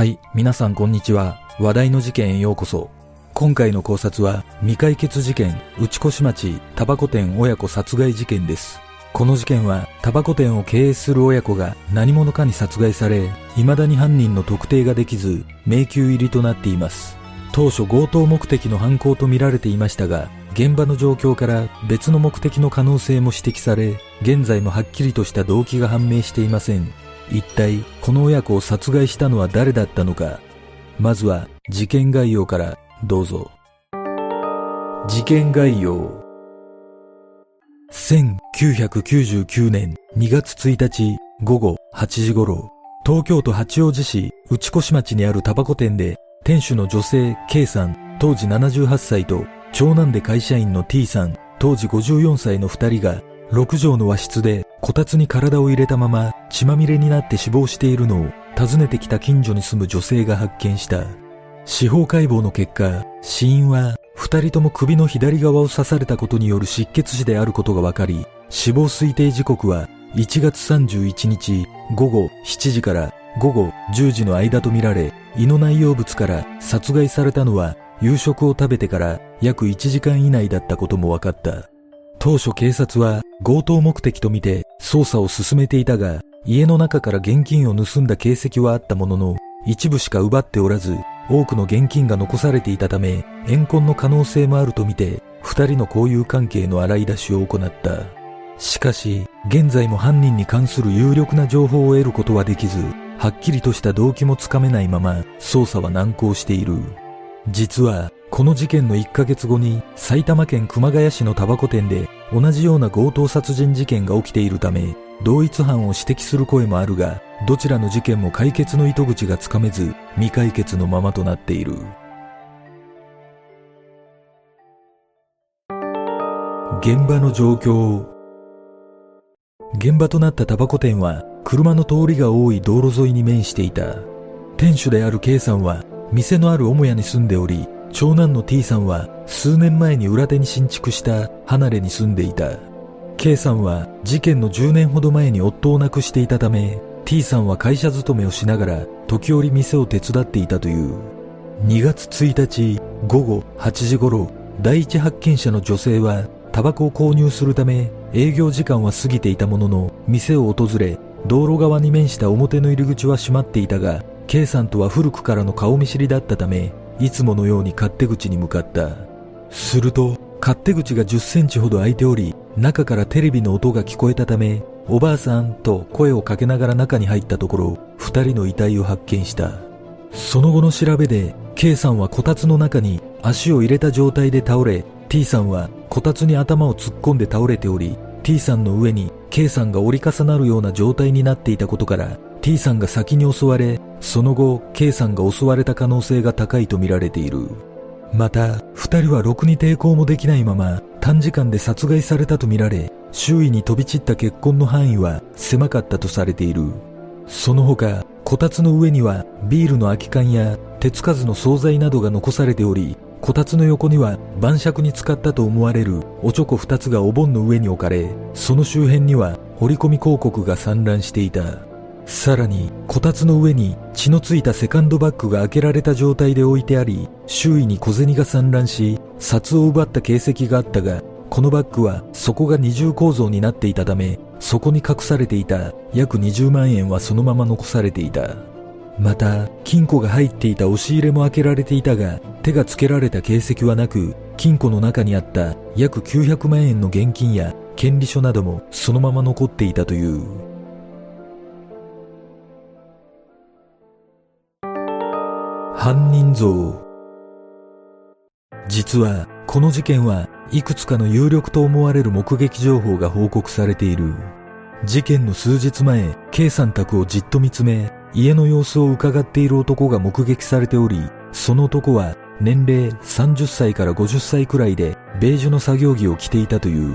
はい、皆さんこんにちは。話題の事件へようこそ。今回の考察は未解決事件、内越町タバコ店親子殺害事件です。この事件はタバコ店を経営する親子が何者かに殺害され、未だに犯人の特定ができず、迷宮入りとなっています。当初強盗目的の犯行とみられていましたが、現場の状況から別の目的の可能性も指摘され、現在もはっきりとした動機が判明していません。一体この親子を殺害したのは誰だったのか。まずは事件概要からどうぞ。事件概要。1999年2月1日午後8時頃、東京都八王子市内越町にあるタバコ店で、店主の女性 K さん、当時78歳と、長男で会社員の T さん、当時54歳の二人が、6畳の和室でこたつに体を入れたまま血まみれになって死亡しているのを訪ねてきた近所に住む女性が発見した。司法解剖の結果、死因は二人とも首の左側を刺されたことによる失血死であることが分かり、死亡推定時刻は1月31日午後7時から午後10時の間とみられ、胃の内容物から殺害されたのは夕食を食べてから約1時間以内だったことも分かった。当初警察は強盗目的とみて捜査を進めていたが、家の中から現金を盗んだ形跡はあったものの、一部しか奪っておらず、多くの現金が残されていたため、怨恨の可能性もあるとみて、二人の交友関係の洗い出しを行った。しかし、現在も犯人に関する有力な情報を得ることはできず、はっきりとした動機もつかめないまま、捜査は難航している。実は、この事件の1ヶ月後に埼玉県熊谷市のタバコ店で同じような強盗殺人事件が起きているため同一犯を指摘する声もあるがどちらの事件も解決の糸口がつかめず未解決のままとなっている。現場の状況現場となったタバコ店は車の通りが多い道路沿いに面していた。店主である K さんは店のある母屋に住んでおり長男の T さんは数年前に裏手に新築した離れに住んでいた。K さんは事件の10年ほど前に夫を亡くしていたため T さんは会社勤めをしながら時折店を手伝っていたという。2月1日午後8時頃第一発見者の女性はタバコを購入するため営業時間は過ぎていたものの店を訪れ道路側に面した表の入り口は閉まっていたが K さんとは古くからの顔見知りだったためいつものように勝手口に向かった。すると、勝手口が10センチほど開いており、中からテレビの音が聞こえたため、おばあさんと声をかけながら中に入ったところ、二人の遺体を発見した。その後の調べで、K さんはこたつの中に足を入れた状態で倒れ、T さんはこたつに頭を突っ込んで倒れており、T さんの上に K さんが折り重なるような状態になっていたことから、T さんが先に襲われ、その後、K さんが襲われた可能性が高いとみられている。また、二人はろくに抵抗もできないまま、短時間で殺害されたとみられ、周囲に飛び散った血痕の範囲は狭かったとされている。その他、こたつの上にはビールの空き缶や手つかずの惣菜などが残されており、こたつの横には晩酌に使ったと思われるおちょこ二つがお盆の上に置かれ、その周辺には折り込み広告が散乱していた。さらに、こたつの上に血のついたセカンドバッグが開けられた状態で置いてあり、周囲に小銭が散乱し、札を奪った形跡があったが、このバッグは底が二重構造になっていたため、そこに隠されていた約20万円はそのまま残されていた。また、金庫が入っていた押し入れも開けられていたが、手がつけられた形跡はなく、金庫の中にあった約900万円の現金や権利書などもそのまま残っていたという。犯人像。実はこの事件はいくつかの有力と思われる目撃情報が報告されている。事件の数日前 K さん宅をじっと見つめ家の様子を伺っている男が目撃されておりその男は年齢30歳から50歳くらいでベージュの作業着を着ていたという。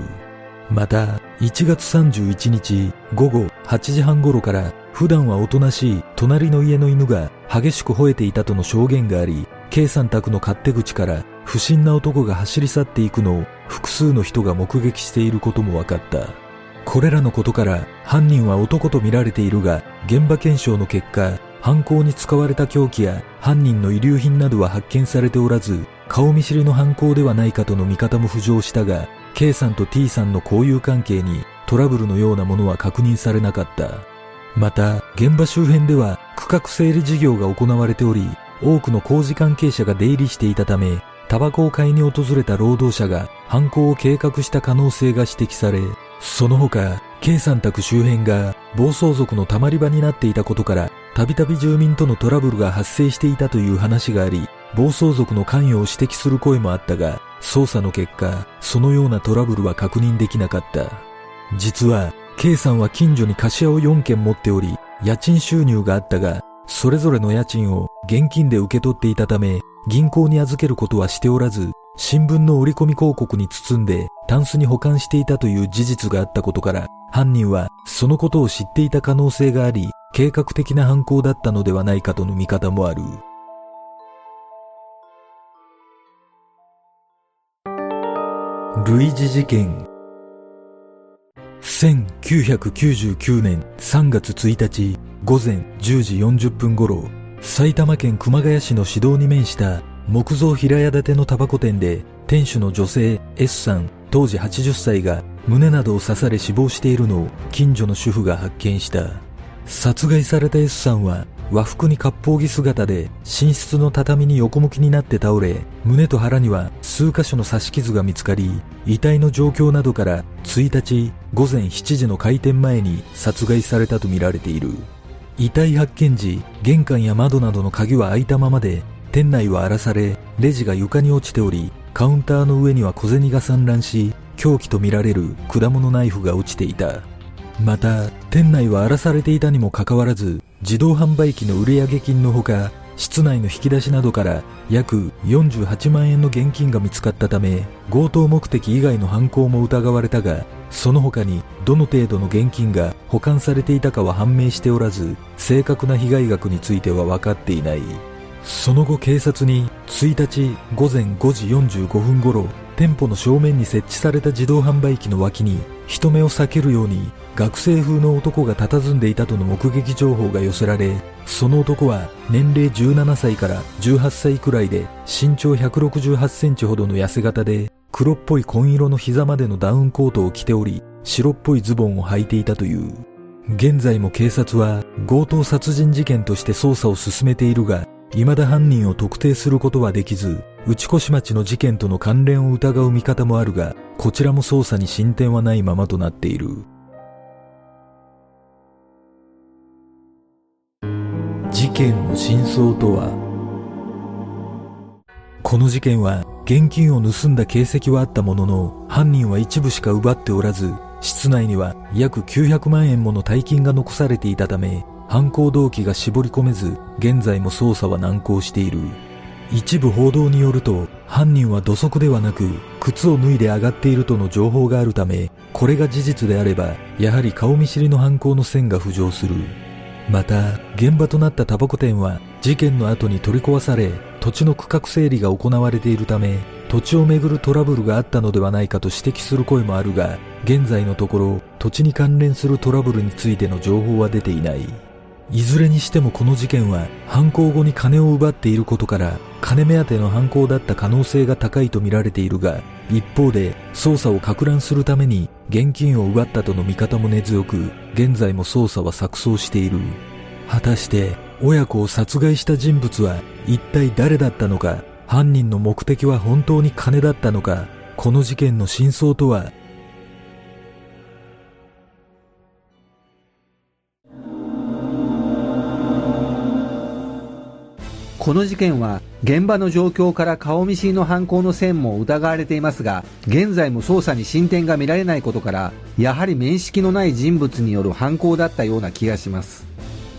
また1月31日午後8時半頃から普段はおとなしい隣の家の犬が激しく吠えていたとの証言があり、K さん宅の勝手口から不審な男が走り去っていくのを複数の人が目撃していることも分かった。これらのことから犯人は男と見られているが、現場検証の結果、犯行に使われた凶器や犯人の遺留品などは発見されておらず、顔見知りの犯行ではないかとの見方も浮上したが、K さんと T さんの交友関係にトラブルのようなものは確認されなかった。また、現場周辺では区画整理事業が行われており、多くの工事関係者が出入りしていたため、タバコを買いに訪れた労働者が犯行を計画した可能性が指摘され、その他、K さん宅周辺が暴走族の溜まり場になっていたことから、たびたび住民とのトラブルが発生していたという話があり、暴走族の関与を指摘する声もあったが、捜査の結果、そのようなトラブルは確認できなかった。実は、K さんは近所に貸し屋を4軒持っており、家賃収入があったが、それぞれの家賃を現金で受け取っていたため、銀行に預けることはしておらず、新聞の折り込み広告に包んでタンスに保管していたという事実があったことから、犯人はそのことを知っていた可能性があり、計画的な犯行だったのではないかとの見方もある。類似事件1999年3月1日午前10時40分頃埼玉県熊谷市の市道に面した木造平屋建てのタバコ店で店主の女性 S さん当時80歳が胸などを刺され死亡しているのを近所の主婦が発見した。殺害された S さんは和服に割烹着姿で寝室の畳に横向きになって倒れ胸と腹には数箇所の刺し傷が見つかり遺体の状況などから1日午前7時の開店前に殺害されたとみられている遺体発見時、玄関や窓などの鍵は開いたままで、店内は荒らされ、レジが床に落ちており、カウンターの上には小銭が散乱し、凶器とみられる果物ナイフが落ちていた。また、店内は荒らされていたにもかかわらず、自動販売機の売上金のほか、室内の引き出しなどから約48万円の現金が見つかったため、強盗目的以外の犯行も疑われたが、その他にどの程度の現金が保管されていたかは判明しておらず、正確な被害額については分かっていない。その後警察に1日午前5時45分頃、店舗の正面に設置された自動販売機の脇に人目を避けるように学生風の男が佇んでいたとの目撃情報が寄せられ、その男は年齢17歳から18歳くらいで身長168センチほどの痩せ型で黒っぽい紺色の膝までのダウンコートを着ており、白っぽいズボンを履いていたという。現在も警察は強盗殺人事件として捜査を進めているが、未だ犯人を特定することはできず、内越町の事件との関連を疑う見方もあるが、こちらも捜査に進展はないままとなっている。事件の真相とは？この事件は現金を盗んだ形跡はあったものの、犯人は一部しか奪っておらず、室内には約900万円もの大金が残されていたため、犯行動機が絞り込めず、現在も捜査は難航している。一部報道によると、犯人は土足ではなく、靴を脱いで上がっているとの情報があるため、これが事実であれば、やはり顔見知りの犯行の線が浮上する。また、現場となったタバコ店は、事件の後に取り壊され、土地の区画整理が行われているため、土地をめぐるトラブルがあったのではないかと指摘する声もあるが、現在のところ土地に関連するトラブルについての情報は出ていない。いずれにしてもこの事件は犯行後に金を奪っていることから金目当ての犯行だった可能性が高いとみられているが一方で捜査を攪乱するために現金を奪ったとの見方も根強く現在も捜査は錯綜している。果たして親子を殺害した人物は一体誰だったのか犯人の目的は本当に金だったのかこの事件の真相とはこの事件は現場の状況から顔見知りの犯行の線も疑われていますが現在も捜査に進展が見られないことからやはり面識のない人物による犯行だったような気がします。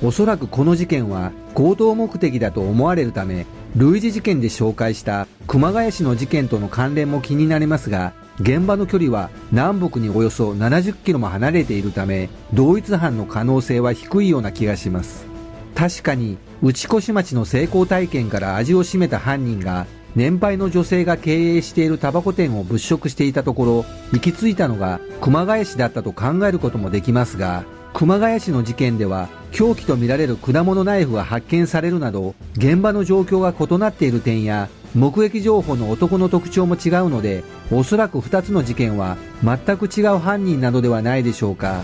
おそらくこの事件は強盗目的だと思われるため類似事件で紹介した熊谷市の事件との関連も気になりますが現場の距離は南北におよそ70キロも離れているため同一犯の可能性は低いような気がします。確かに内越町の成功体験から味を占めた犯人が年配の女性が経営しているタバコ店を物色していたところ行き着いたのが熊谷市だったと考えることもできますが熊谷市の事件では凶器とみられる果物ナイフが発見されるなど現場の状況が異なっている点や目撃情報の男の特徴も違うのでおそらく2つの事件は全く違う犯人などではないでしょうか。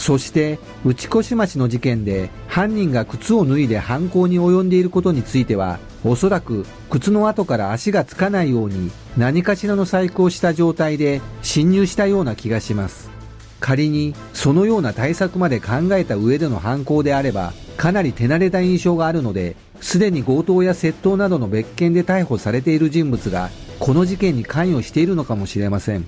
そして内越町の事件で犯人が靴を脱いで犯行に及んでいることについてはおそらく靴の跡から足がつかないように何かしらの細工をした状態で侵入したような気がします。仮にそのような対策まで考えた上での犯行であればかなり手慣れた印象があるのですでに強盗や窃盗などの別件で逮捕されている人物がこの事件に関与しているのかもしれません。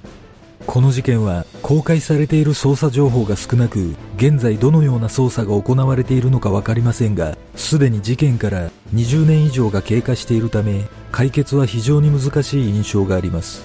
この事件は公開されている捜査情報が少なく現在どのような捜査が行われているのか分かりませんがすでに事件から20年以上が経過しているため解決は非常に難しい印象があります。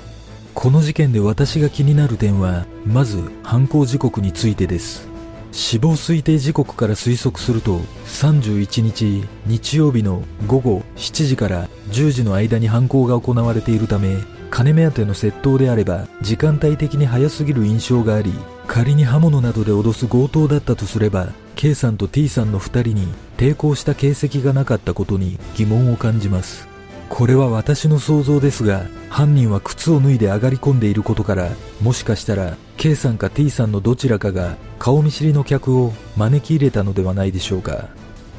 この事件で私が気になる点はまず犯行時刻についてです。死亡推定時刻から推測すると31日日曜日の午後7時から10時の間に犯行が行われているため金目当ての窃盗であれば時間帯的に早すぎる印象があり仮に刃物などで脅す強盗だったとすれば K さんと T さんの2人に抵抗した形跡がなかったことに疑問を感じます。これは私の想像ですが犯人は靴を脱いで上がり込んでいることからもしかしたら K さんか T さんのどちらかが顔見知りの客を招き入れたのではないでしょうか。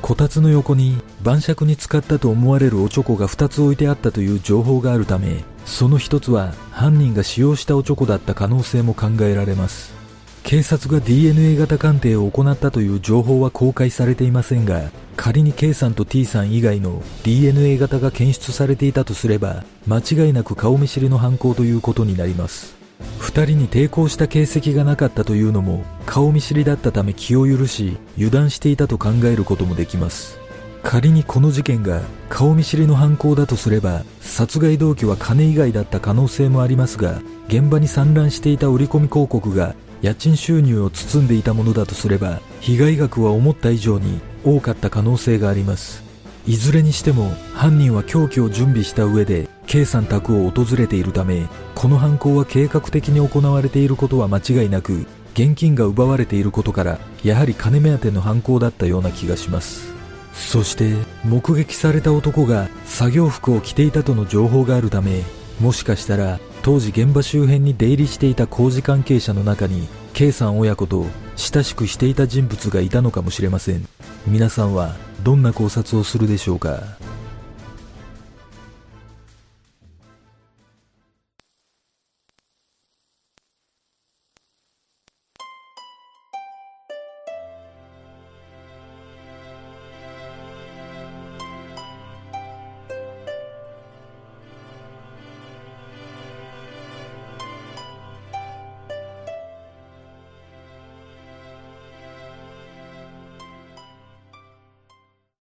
こたつの横に晩酌に使ったと思われるおちょこが2つ置いてあったという情報があるためその1つは犯人が使用したおちょこだった可能性も考えられます。警察が DNA 型鑑定を行ったという情報は公開されていませんが仮に K さんと T さん以外の DNA 型が検出されていたとすれば間違いなく顔見知りの犯行ということになります。2人に抵抗した形跡がなかったというのも顔見知りだったため気を許し油断していたと考えることもできます。仮にこの事件が顔見知りの犯行だとすれば殺害動機は金以外だった可能性もありますが現場に散乱していた売り込み広告が家賃収入を包んでいたものだとすれば被害額は思った以上に多かった可能性があります。いずれにしても犯人は凶器を準備した上で K さん宅を訪れているためこの犯行は計画的に行われていることは間違いなく現金が奪われていることからやはり金目当ての犯行だったような気がします。そして目撃された男が作業服を着ていたとの情報があるためもしかしたら当時現場周辺に出入りしていた工事関係者の中に K さん親子と親しくしていた人物がいたのかもしれません。皆さんはどんな考察をするでしょうか？